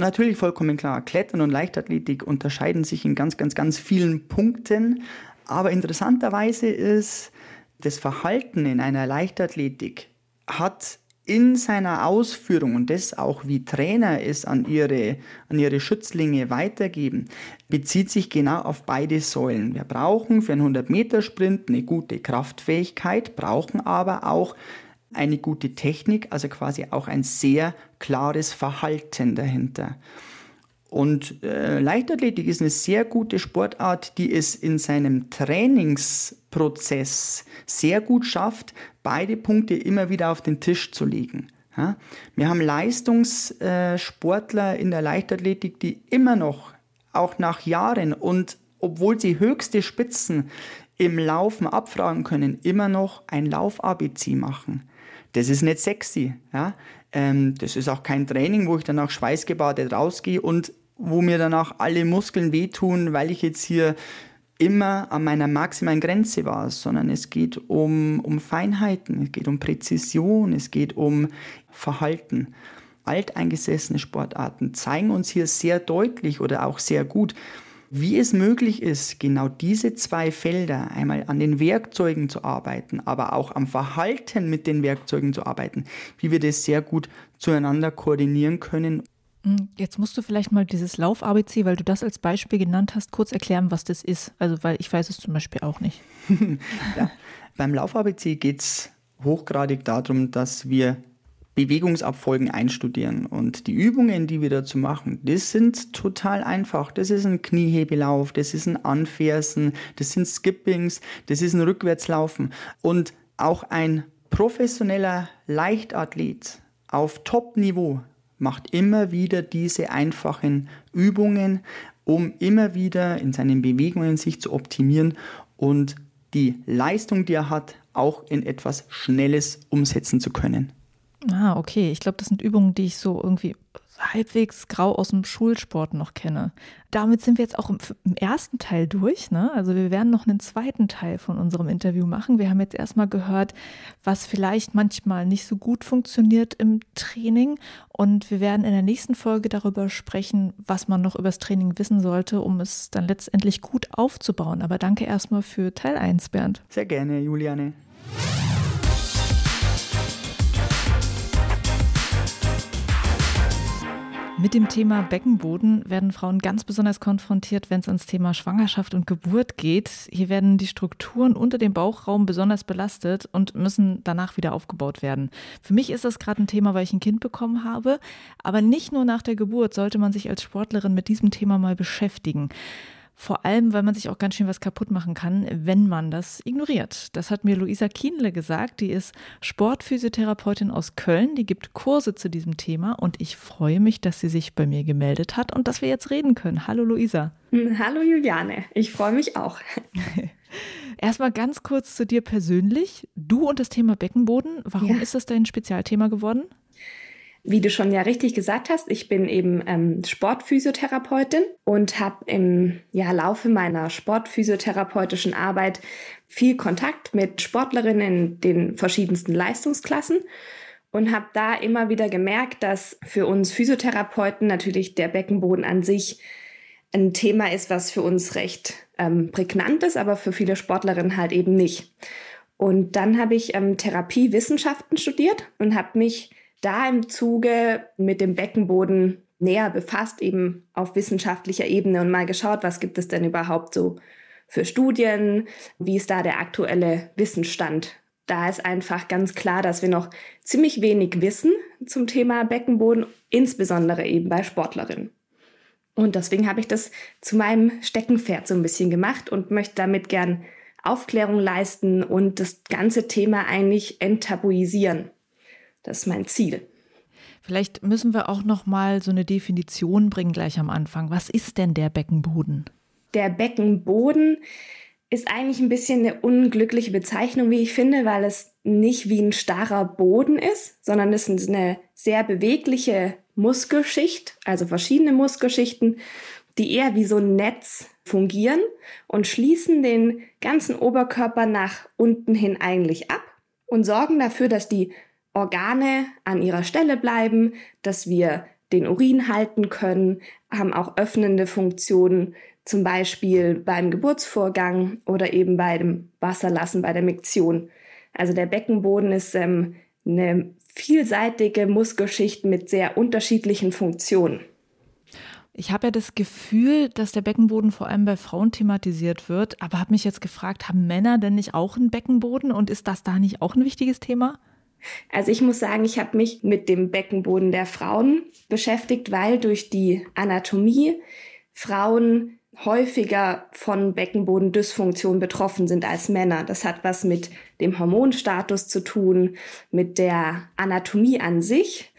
Natürlich vollkommen klar, Klettern und Leichtathletik unterscheiden sich in ganz, ganz, ganz vielen Punkten, aber interessanterweise ist das Verhalten in einer Leichtathletik hat in seiner Ausführung und das auch wie Trainer es an ihre, an ihre Schützlinge weitergeben, bezieht sich genau auf beide Säulen. Wir brauchen für einen 100-Meter-Sprint eine gute Kraftfähigkeit, brauchen aber auch eine gute Technik, also quasi auch ein sehr klares Verhalten dahinter. Und äh, Leichtathletik ist eine sehr gute Sportart, die es in seinem Trainingsprozess sehr gut schafft, beide Punkte immer wieder auf den Tisch zu legen. Ja? Wir haben Leistungssportler in der Leichtathletik, die immer noch, auch nach Jahren und obwohl sie höchste Spitzen im Laufen abfragen können, immer noch ein Lauf-ABC machen. Das ist nicht sexy. Ja? Ähm, das ist auch kein Training, wo ich danach schweißgebadet rausgehe und wo mir danach alle Muskeln wehtun, weil ich jetzt hier immer an meiner maximalen Grenze war, sondern es geht um, um Feinheiten, es geht um Präzision, es geht um Verhalten. Alteingesessene Sportarten zeigen uns hier sehr deutlich oder auch sehr gut, wie es möglich ist, genau diese zwei Felder, einmal an den Werkzeugen zu arbeiten, aber auch am Verhalten mit den Werkzeugen zu arbeiten, wie wir das sehr gut zueinander koordinieren können. Hm, jetzt musst du vielleicht mal dieses Lauf-ABC, weil du das als Beispiel genannt hast, kurz erklären, was das ist. Also, weil ich weiß es zum Beispiel auch nicht. ja, beim Lauf-ABC geht es hochgradig darum, dass wir Bewegungsabfolgen einstudieren. Und die Übungen, die wir dazu machen, das sind total einfach. Das ist ein Kniehebelauf, das ist ein Anfersen, das sind Skippings, das ist ein Rückwärtslaufen. Und auch ein professioneller Leichtathlet auf Top-Niveau macht immer wieder diese einfachen Übungen, um immer wieder in seinen Bewegungen sich zu optimieren und die Leistung, die er hat, auch in etwas Schnelles umsetzen zu können. Ah, okay. Ich glaube, das sind Übungen, die ich so irgendwie halbwegs grau aus dem Schulsport noch kenne. Damit sind wir jetzt auch im, im, ersten Teil durch. Ne? Also wir werden noch einen zweiten Teil von unserem Interview machen. Wir haben jetzt erstmal gehört, was vielleicht manchmal nicht so gut funktioniert im Training. Und wir werden in der nächsten Folge darüber sprechen, was man noch über das Training wissen sollte, um es dann letztendlich gut aufzubauen. Aber danke erstmal für Teil 1, Bernd. Sehr gerne, Juliane. Mit dem Thema Beckenboden werden Frauen ganz besonders konfrontiert, wenn es ans Thema Schwangerschaft und Geburt geht. Hier werden die Strukturen unter dem Bauchraum besonders belastet und müssen danach wieder aufgebaut werden. Für mich ist das gerade ein Thema, weil ich ein Kind bekommen habe. Aber nicht nur nach der Geburt sollte man sich als Sportlerin mit diesem Thema mal beschäftigen. Vor allem, weil man sich auch ganz schön was kaputt machen kann, wenn man das ignoriert. Das hat mir Luisa Kienle gesagt. Die ist Sportphysiotherapeutin aus Köln. Die gibt Kurse zu diesem Thema und ich freue mich, dass sie sich bei mir gemeldet hat und dass wir jetzt reden können. Hallo Luisa. Hallo Juliane. Ich freue mich auch. Erstmal ganz kurz zu dir persönlich. Du und das Thema Beckenboden. Warum ja. ist das dein Spezialthema geworden? Wie du schon ja richtig gesagt hast, ich bin eben ähm, Sportphysiotherapeutin und habe im ja, Laufe meiner sportphysiotherapeutischen Arbeit viel Kontakt mit Sportlerinnen in den verschiedensten Leistungsklassen und habe da immer wieder gemerkt, dass für uns Physiotherapeuten natürlich der Beckenboden an sich ein Thema ist, was für uns recht ähm, prägnant ist, aber für viele Sportlerinnen halt eben nicht. Und dann habe ich ähm, Therapiewissenschaften studiert und habe mich da im Zuge mit dem Beckenboden näher befasst, eben auf wissenschaftlicher Ebene und mal geschaut, was gibt es denn überhaupt so für Studien, wie ist da der aktuelle Wissensstand. Da ist einfach ganz klar, dass wir noch ziemlich wenig wissen zum Thema Beckenboden, insbesondere eben bei Sportlerinnen. Und deswegen habe ich das zu meinem Steckenpferd so ein bisschen gemacht und möchte damit gern Aufklärung leisten und das ganze Thema eigentlich enttabuisieren. Das ist mein Ziel. Vielleicht müssen wir auch noch mal so eine Definition bringen gleich am Anfang. Was ist denn der Beckenboden? Der Beckenboden ist eigentlich ein bisschen eine unglückliche Bezeichnung, wie ich finde, weil es nicht wie ein starrer Boden ist, sondern es ist eine sehr bewegliche Muskelschicht, also verschiedene Muskelschichten, die eher wie so ein Netz fungieren und schließen den ganzen Oberkörper nach unten hin eigentlich ab und sorgen dafür, dass die Organe an ihrer Stelle bleiben, dass wir den Urin halten können, haben auch öffnende Funktionen, zum Beispiel beim Geburtsvorgang oder eben beim Wasserlassen, bei der Miktion. Also der Beckenboden ist ähm, eine vielseitige Muskelschicht mit sehr unterschiedlichen Funktionen. Ich habe ja das Gefühl, dass der Beckenboden vor allem bei Frauen thematisiert wird, aber habe mich jetzt gefragt, haben Männer denn nicht auch einen Beckenboden und ist das da nicht auch ein wichtiges Thema? Also ich muss sagen, ich habe mich mit dem Beckenboden der Frauen beschäftigt, weil durch die Anatomie Frauen häufiger von Beckenbodendysfunktion betroffen sind als Männer. Das hat was mit dem Hormonstatus zu tun, mit der Anatomie an sich.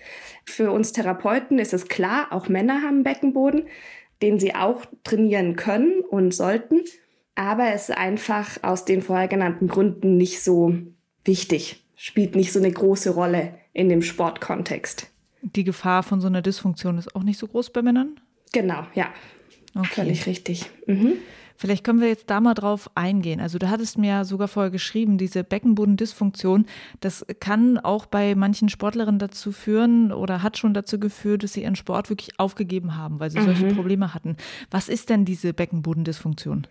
Für uns Therapeuten ist es klar, auch Männer haben Beckenboden, den sie auch trainieren können und sollten. Aber es ist einfach aus den vorher genannten Gründen nicht so wichtig, spielt nicht so eine große Rolle in dem Sportkontext. Die Gefahr von so einer Dysfunktion ist auch nicht so groß bei Männern? Genau, ja. Okay. Völlig richtig. Mhm. Vielleicht können wir jetzt da mal drauf eingehen. Also du hattest mir ja sogar vorher geschrieben, diese Beckenbodendysfunktion, das kann auch bei manchen Sportlerinnen dazu führen oder hat schon dazu geführt, dass sie ihren Sport wirklich aufgegeben haben, weil sie mhm. solche Probleme hatten. Was ist denn diese Beckenbodendysfunktion?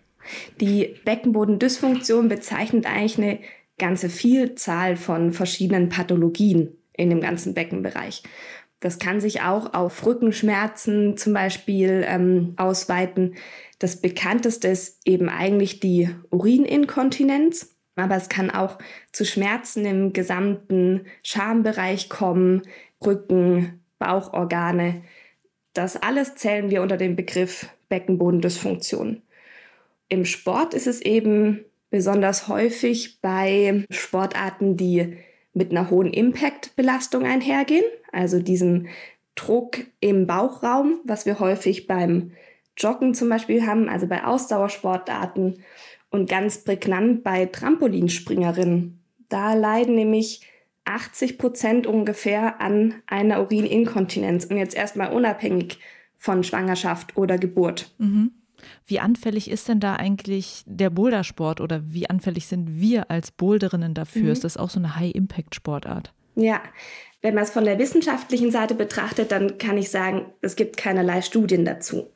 Die Beckenbodendysfunktion bezeichnet eigentlich eine ganze Vielzahl von verschiedenen Pathologien in dem ganzen Beckenbereich. Das kann sich auch auf Rückenschmerzen zum Beispiel ähm, ausweiten. Das bekannteste ist eben eigentlich die Urininkontinenz, aber es kann auch zu Schmerzen im gesamten Schambereich kommen, Rücken, Bauchorgane. Das alles zählen wir unter dem Begriff Beckenbodendysfunktion. Im Sport ist es eben besonders häufig bei Sportarten, die mit einer hohen Impact-Belastung einhergehen, also diesem Druck im Bauchraum, was wir häufig beim Joggen zum Beispiel haben, also bei Ausdauersportarten und ganz prägnant bei Trampolinspringerinnen. Da leiden nämlich 80 Prozent ungefähr an einer Urininkontinenz und jetzt erstmal unabhängig von Schwangerschaft oder Geburt. Mhm. Wie anfällig ist denn da eigentlich der Bouldersport oder wie anfällig sind wir als Boulderinnen dafür? Mhm. Ist das auch so eine High-Impact-Sportart? Ja, wenn man es von der wissenschaftlichen Seite betrachtet, dann kann ich sagen, es gibt keinerlei Studien dazu.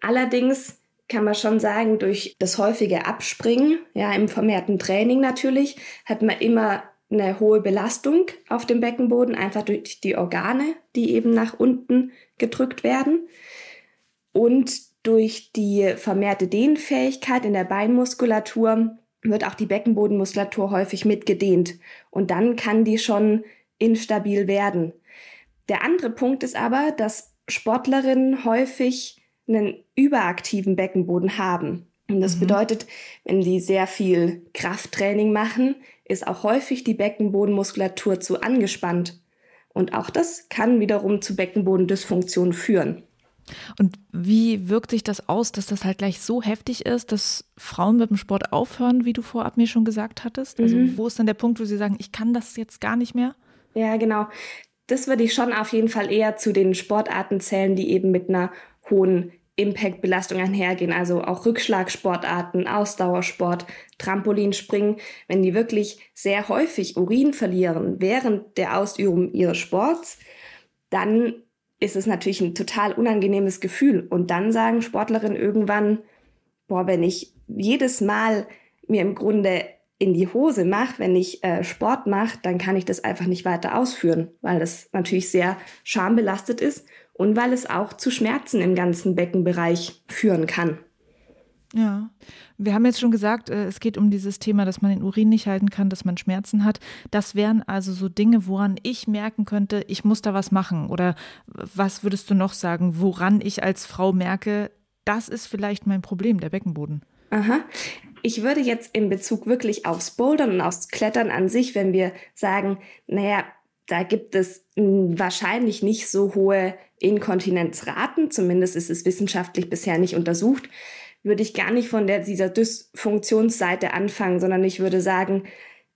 Allerdings kann man schon sagen, durch das häufige Abspringen, ja, im vermehrten Training natürlich, hat man immer eine hohe Belastung auf dem Beckenboden, einfach durch die Organe, die eben nach unten gedrückt werden. Und durch die vermehrte Dehnfähigkeit in der Beinmuskulatur wird auch die Beckenbodenmuskulatur häufig mitgedehnt. Und dann kann die schon instabil werden. Der andere Punkt ist aber, dass Sportlerinnen häufig einen überaktiven Beckenboden haben. Und das mhm. bedeutet, wenn die sehr viel Krafttraining machen, ist auch häufig die Beckenbodenmuskulatur zu angespannt. Und auch das kann wiederum zu Beckenbodendysfunktion führen. Und wie wirkt sich das aus, dass das halt gleich so heftig ist, dass Frauen mit dem Sport aufhören, wie du vorab mir schon gesagt hattest? Also mhm. wo ist dann der Punkt, wo sie sagen, ich kann das jetzt gar nicht mehr? Ja, genau. Das würde ich schon auf jeden Fall eher zu den Sportarten zählen, die eben mit einer hohen Impact-Belastung einhergehen, also auch Rückschlagsportarten, Ausdauersport, Trampolinspringen, wenn die wirklich sehr häufig Urin verlieren während der Ausübung ihres Sports, dann ist es natürlich ein total unangenehmes Gefühl. Und dann sagen Sportlerinnen irgendwann, boah, wenn ich jedes Mal mir im Grunde in die Hose mache, wenn ich äh, Sport mache, dann kann ich das einfach nicht weiter ausführen, weil das natürlich sehr schambelastet ist und weil es auch zu Schmerzen im ganzen Beckenbereich führen kann. Ja, wir haben jetzt schon gesagt, äh, es geht um dieses Thema, dass man den Urin nicht halten kann, dass man Schmerzen hat. Das wären also so Dinge, woran ich merken könnte, ich muss da was machen. Oder was würdest du noch sagen, woran ich als Frau merke, das ist vielleicht mein Problem, der Beckenboden? Aha. Ich würde jetzt in Bezug wirklich aufs Bouldern und aufs Klettern an sich, wenn wir sagen, naja, da gibt es wahrscheinlich nicht so hohe Inkontinenzraten, zumindest ist es wissenschaftlich bisher nicht untersucht, würde ich gar nicht von der, dieser Dysfunktionsseite anfangen, sondern ich würde sagen,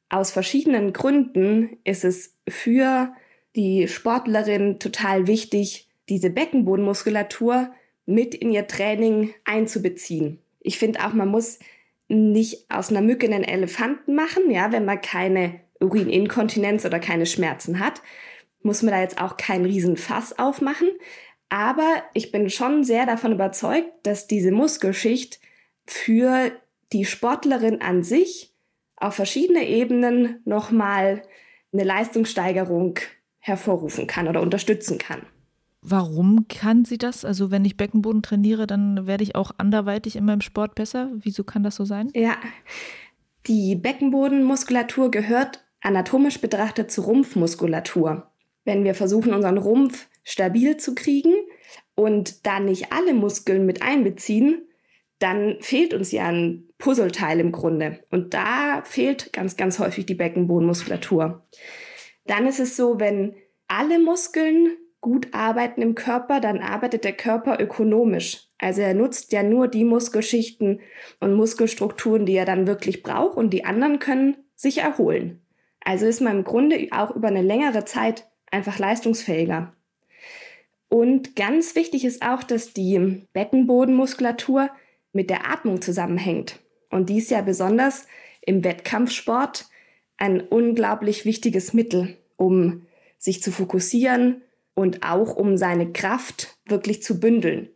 aus verschiedenen Gründen ist es für die Sportlerin total wichtig, diese Beckenbodenmuskulatur mit in ihr Training einzubeziehen. Ich finde auch, man muss nicht aus einer Mücke einen Elefanten machen, ja, wenn man keine Urininkontinenz oder keine Schmerzen hat, muss man da jetzt auch kein Riesenfass aufmachen. Aber ich bin schon sehr davon überzeugt, dass diese Muskelschicht für die Sportlerin an sich auf verschiedene Ebenen nochmal eine Leistungssteigerung hervorrufen kann oder unterstützen kann. Warum kann sie das? Also wenn ich Beckenboden trainiere, dann werde ich auch anderweitig in meinem Sport besser. Wieso kann das so sein? Ja, die Beckenbodenmuskulatur gehört anatomisch betrachtet zur Rumpfmuskulatur. Wenn wir versuchen, unseren Rumpf stabil zu kriegen und da nicht alle Muskeln mit einbeziehen, dann fehlt uns ja ein Puzzleteil im Grunde. Und da fehlt ganz, ganz häufig die Beckenbodenmuskulatur. Dann ist es so, wenn alle Muskeln gut arbeiten im Körper, dann arbeitet der Körper ökonomisch. Also er nutzt ja nur die Muskelschichten und Muskelstrukturen, die er dann wirklich braucht und die anderen können sich erholen. Also ist man im Grunde auch über eine längere Zeit einfach leistungsfähiger. Und ganz wichtig ist auch, dass die Beckenbodenmuskulatur mit der Atmung zusammenhängt. Und die ist ja besonders im Wettkampfsport ein unglaublich wichtiges Mittel, um sich zu fokussieren und auch um seine Kraft wirklich zu bündeln.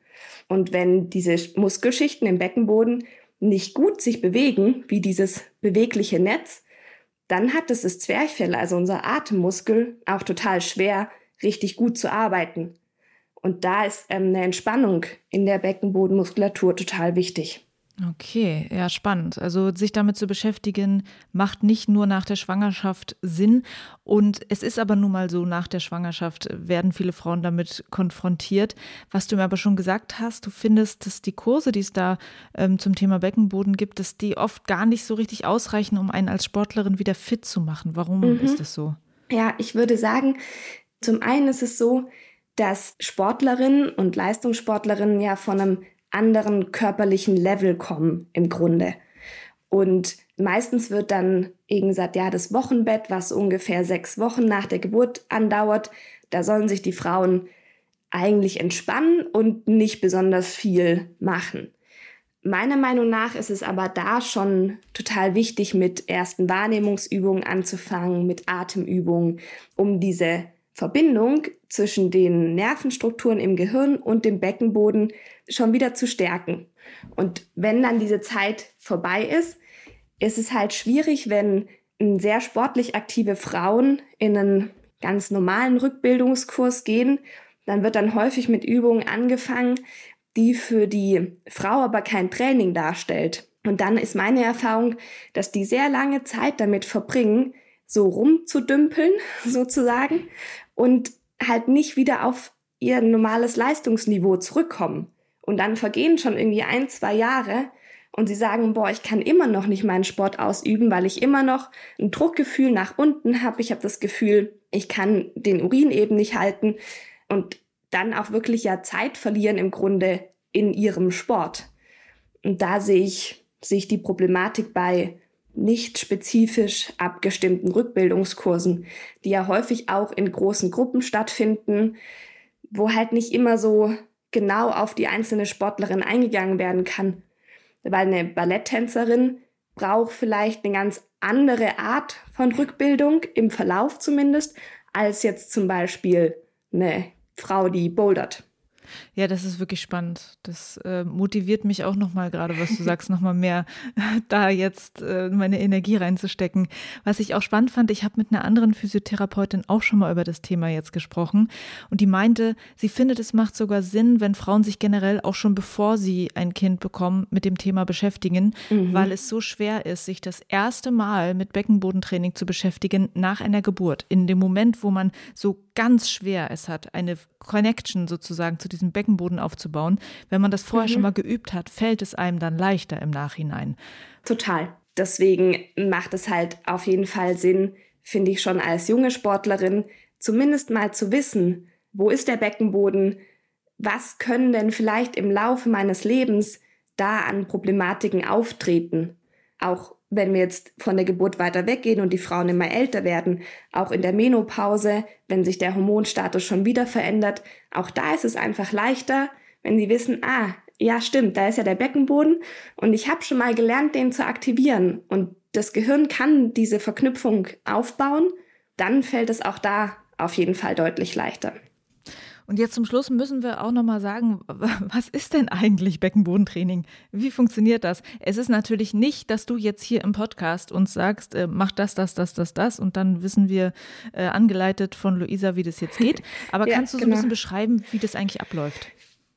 Und wenn diese Muskelschichten im Beckenboden nicht gut sich bewegen, wie dieses bewegliche Netz, dann hat es das Zwerchfell, also unser Atemmuskel, auch total schwer, richtig gut zu arbeiten. Und da ist ähm, eine Entspannung in der Beckenbodenmuskulatur total wichtig. Okay, ja, spannend. Also sich damit zu beschäftigen, macht nicht nur nach der Schwangerschaft Sinn. Und es ist aber nun mal so, nach der Schwangerschaft werden viele Frauen damit konfrontiert. Was du mir aber schon gesagt hast, du findest, dass die Kurse, die es da ähm, zum Thema Beckenboden gibt, dass die oft gar nicht so richtig ausreichen, um einen als Sportlerin wieder fit zu machen. Warum mhm. ist das so? Ja, ich würde sagen, zum einen ist es so, dass Sportlerinnen und Leistungssportlerinnen ja von einem anderen körperlichen Level kommen im Grunde. Und meistens wird dann eben gesagt, ja, das Wochenbett, was ungefähr sechs Wochen nach der Geburt andauert, da sollen sich die Frauen eigentlich entspannen und nicht besonders viel machen. Meiner Meinung nach ist es aber da schon total wichtig, mit ersten Wahrnehmungsübungen anzufangen, mit Atemübungen, um diese Verbindung zwischen den Nervenstrukturen im Gehirn und dem Beckenboden schon wieder zu stärken. Und wenn dann diese Zeit vorbei ist, ist es halt schwierig, wenn sehr sportlich aktive Frauen in einen ganz normalen Rückbildungskurs gehen, dann wird dann häufig mit Übungen angefangen, die für die Frau aber kein Training darstellt. Und dann ist meine Erfahrung, dass die sehr lange Zeit damit verbringen, so rumzudümpeln sozusagen und halt nicht wieder auf ihr normales Leistungsniveau zurückkommen. Und dann vergehen schon irgendwie ein, zwei Jahre und sie sagen, boah, ich kann immer noch nicht meinen Sport ausüben, weil ich immer noch ein Druckgefühl nach unten habe. Ich habe das Gefühl, ich kann den Urin eben nicht halten und dann auch wirklich ja Zeit verlieren im Grunde in ihrem Sport. Und da sehe ich, sehe ich die Problematik bei nicht spezifisch abgestimmten Rückbildungskursen, die ja häufig auch in großen Gruppen stattfinden, wo halt nicht immer so genau auf die einzelne Sportlerin eingegangen werden kann. Weil eine Balletttänzerin braucht vielleicht eine ganz andere Art von Rückbildung, im Verlauf zumindest, als jetzt zum Beispiel eine Frau, die bouldert. Ja, das ist wirklich spannend. Das äh, motiviert mich auch nochmal, gerade was du sagst, nochmal mehr da jetzt äh, meine Energie reinzustecken. Was ich auch spannend fand, ich habe mit einer anderen Physiotherapeutin auch schon mal über das Thema jetzt gesprochen und die meinte, sie findet, es macht sogar Sinn, wenn Frauen sich generell auch schon bevor sie ein Kind bekommen, mit dem Thema beschäftigen, mhm. weil es so schwer ist, sich das erste Mal mit Beckenbodentraining zu beschäftigen nach einer Geburt. In dem Moment, wo man so ganz schwer es hat, eine Connection sozusagen zu diesem Beckenboden aufzubauen. Wenn man das vorher mhm. schon mal geübt hat, fällt es einem dann leichter im Nachhinein. Total. Deswegen macht es halt auf jeden Fall Sinn, finde ich schon als junge Sportlerin, zumindest mal zu wissen, wo ist der Beckenboden, was können denn vielleicht im Laufe meines Lebens da an Problematiken auftreten, auch wenn wir jetzt von der Geburt weiter weggehen und die Frauen immer älter werden, auch in der Menopause, wenn sich der Hormonstatus schon wieder verändert, auch da ist es einfach leichter, wenn sie wissen, ah, ja stimmt, da ist ja der Beckenboden und ich habe schon mal gelernt, den zu aktivieren und das Gehirn kann diese Verknüpfung aufbauen, dann fällt es auch da auf jeden Fall deutlich leichter. Und jetzt zum Schluss müssen wir auch nochmal sagen, was ist denn eigentlich Beckenbodentraining? Wie funktioniert das? Es ist natürlich nicht, dass du jetzt hier im Podcast uns sagst, äh, mach das, das, das, das, das und dann wissen wir äh, angeleitet von Luisa, wie das jetzt geht. Aber ja, kannst du so genau. ein bisschen beschreiben, wie das eigentlich abläuft?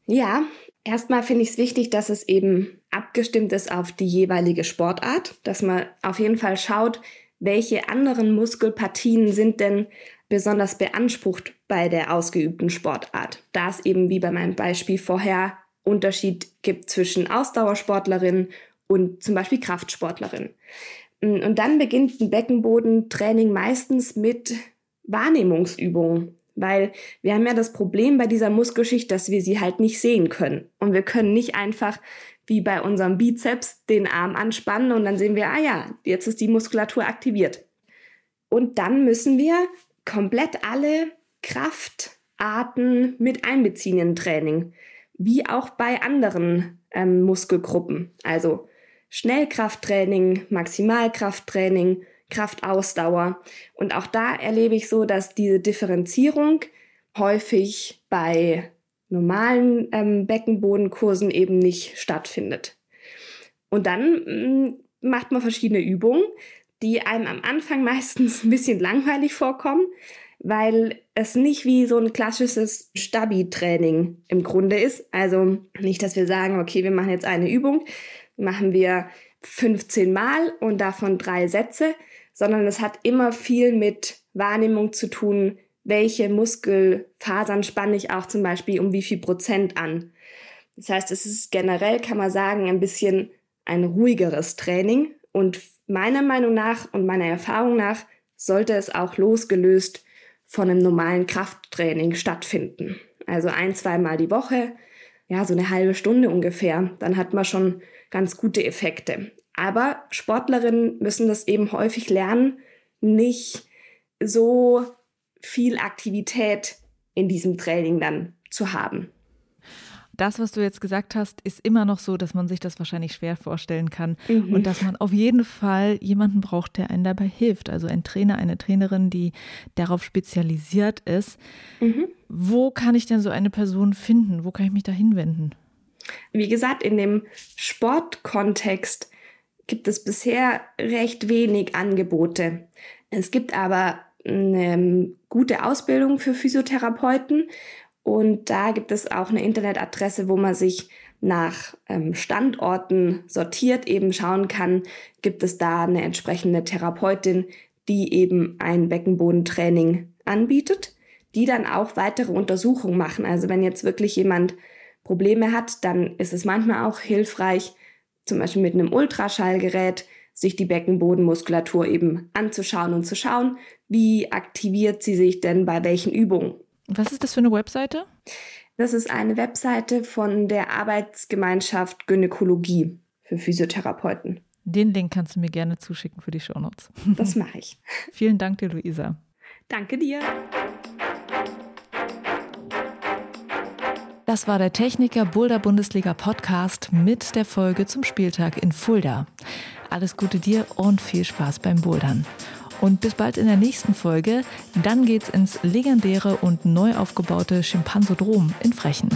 Ja, erstmal finde ich es wichtig, dass es eben abgestimmt ist auf die jeweilige Sportart, dass man auf jeden Fall schaut, welche anderen Muskelpartien sind denn besonders beansprucht bei der ausgeübten Sportart, da es eben wie bei meinem Beispiel vorher Unterschied gibt zwischen Ausdauersportlerin und zum Beispiel Kraftsportlerin. Und dann beginnt ein Beckenbodentraining meistens mit Wahrnehmungsübungen, weil wir haben ja das Problem bei dieser Muskelschicht, dass wir sie halt nicht sehen können. Und wir können nicht einfach wie bei unserem Bizeps den Arm anspannen und dann sehen wir, ah ja, jetzt ist die Muskulatur aktiviert. Und dann müssen wir komplett alle Kraftarten mit einbeziehen im Training, wie auch bei anderen ähm, Muskelgruppen. Also Schnellkrafttraining, Maximalkrafttraining, Kraftausdauer. Und auch da erlebe ich so, dass diese Differenzierung häufig bei normalen ähm, Beckenbodenkursen eben nicht stattfindet. Und dann mh, mm, macht man verschiedene Übungen, die einem am Anfang meistens ein bisschen langweilig vorkommen, weil es nicht wie so ein klassisches Stabi-Training im Grunde ist. Also nicht, dass wir sagen, okay, wir machen jetzt eine Übung, machen wir 15 Mal und davon drei Sätze, sondern es hat immer viel mit Wahrnehmung zu tun, welche Muskelfasern spanne ich auch zum Beispiel um wie viel Prozent an. Das heißt, es ist generell, kann man sagen, ein bisschen ein ruhigeres Training und meiner Meinung nach und meiner Erfahrung nach sollte es auch losgelöst von einem normalen Krafttraining stattfinden. Also ein, zweimal die Woche, ja, so eine halbe Stunde ungefähr. Dann hat man schon ganz gute Effekte. Aber Sportlerinnen müssen das eben häufig lernen, nicht so viel Aktivität in diesem Training dann zu haben das, was du jetzt gesagt hast, ist immer noch so, dass man sich das wahrscheinlich schwer vorstellen kann mhm. und dass man auf jeden Fall jemanden braucht, der einen dabei hilft. Also ein Trainer, eine Trainerin, die darauf spezialisiert ist. Mhm. Wo kann ich denn so eine Person finden? Wo kann ich mich da hinwenden? Wie gesagt, in dem Sportkontext gibt es bisher recht wenig Angebote. Es gibt aber eine gute Ausbildung für Physiotherapeuten und da gibt es auch eine Internetadresse, wo man sich nach ähm, Standorten sortiert, eben schauen kann, gibt es da eine entsprechende Therapeutin, die eben ein Beckenbodentraining anbietet, die dann auch weitere Untersuchungen machen. Also wenn jetzt wirklich jemand Probleme hat, dann ist es manchmal auch hilfreich, zum Beispiel mit einem Ultraschallgerät sich die Beckenbodenmuskulatur eben anzuschauen und zu schauen, wie aktiviert sie sich denn bei welchen Übungen. Was ist das für eine Webseite? Das ist eine Webseite von der Arbeitsgemeinschaft Gynäkologie für Physiotherapeuten. Den Link kannst du mir gerne zuschicken für die Shownotes. Das mache ich. Vielen Dank dir, Luisa. Danke dir. Das war der Techniker Boulder Bundesliga Podcast mit der Folge zum Spieltag in Fulda. Alles Gute dir und viel Spaß beim Bouldern. Und bis bald in der nächsten Folge. Dann geht's ins legendäre und neu aufgebaute Schimpansodrom in Frechen.